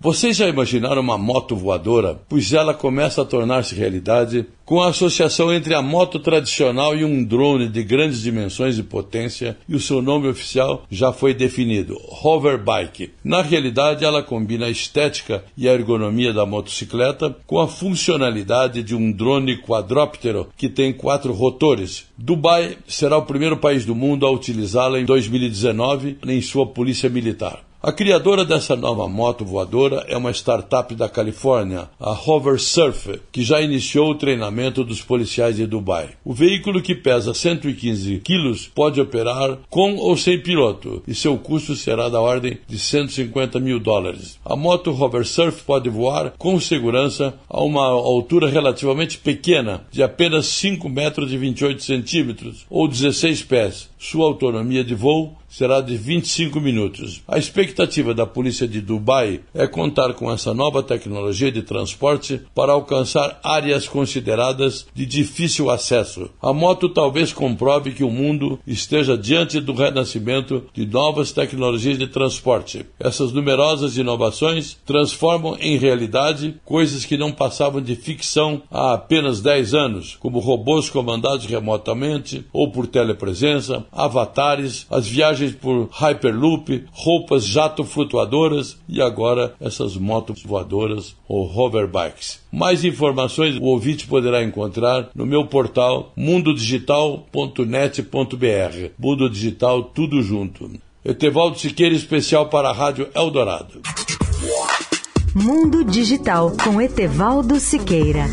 Vocês já imaginaram uma moto voadora? Pois ela começa a tornar-se realidade com a associação entre a moto tradicional e um drone de grandes dimensões e potência, e o seu nome oficial já foi definido: Hoverbike. Na realidade, ela combina a estética e a ergonomia da motocicleta com a funcionalidade de um drone quadróptero que tem quatro rotores. Dubai será o primeiro país do mundo a utilizá-la em 2019 em sua polícia militar. A criadora dessa nova moto voadora é uma startup da Califórnia, a Hover Surf, que já iniciou o treinamento dos policiais de Dubai. O veículo, que pesa 115 quilos, pode operar com ou sem piloto e seu custo será da ordem de 150 mil dólares. A moto Hover Surf pode voar com segurança a uma altura relativamente pequena, de apenas 5 metros e 28 centímetros ou 16 pés. Sua autonomia de voo será de 25 minutos. A expectativa da polícia de Dubai é contar com essa nova tecnologia de transporte para alcançar áreas consideradas de difícil acesso. A moto talvez comprove que o mundo esteja diante do renascimento de novas tecnologias de transporte. Essas numerosas inovações transformam em realidade coisas que não passavam de ficção há apenas 10 anos, como robôs comandados remotamente ou por telepresença, avatares, as viagens viagens por Hyperloop, roupas jato flutuadoras e agora essas motos voadoras ou hoverbikes. Mais informações o ouvinte poderá encontrar no meu portal mundodigital.net.br. Mundo Digital tudo junto. Etevaldo Siqueira, especial para a Rádio Eldorado. Mundo Digital com Etevaldo Siqueira.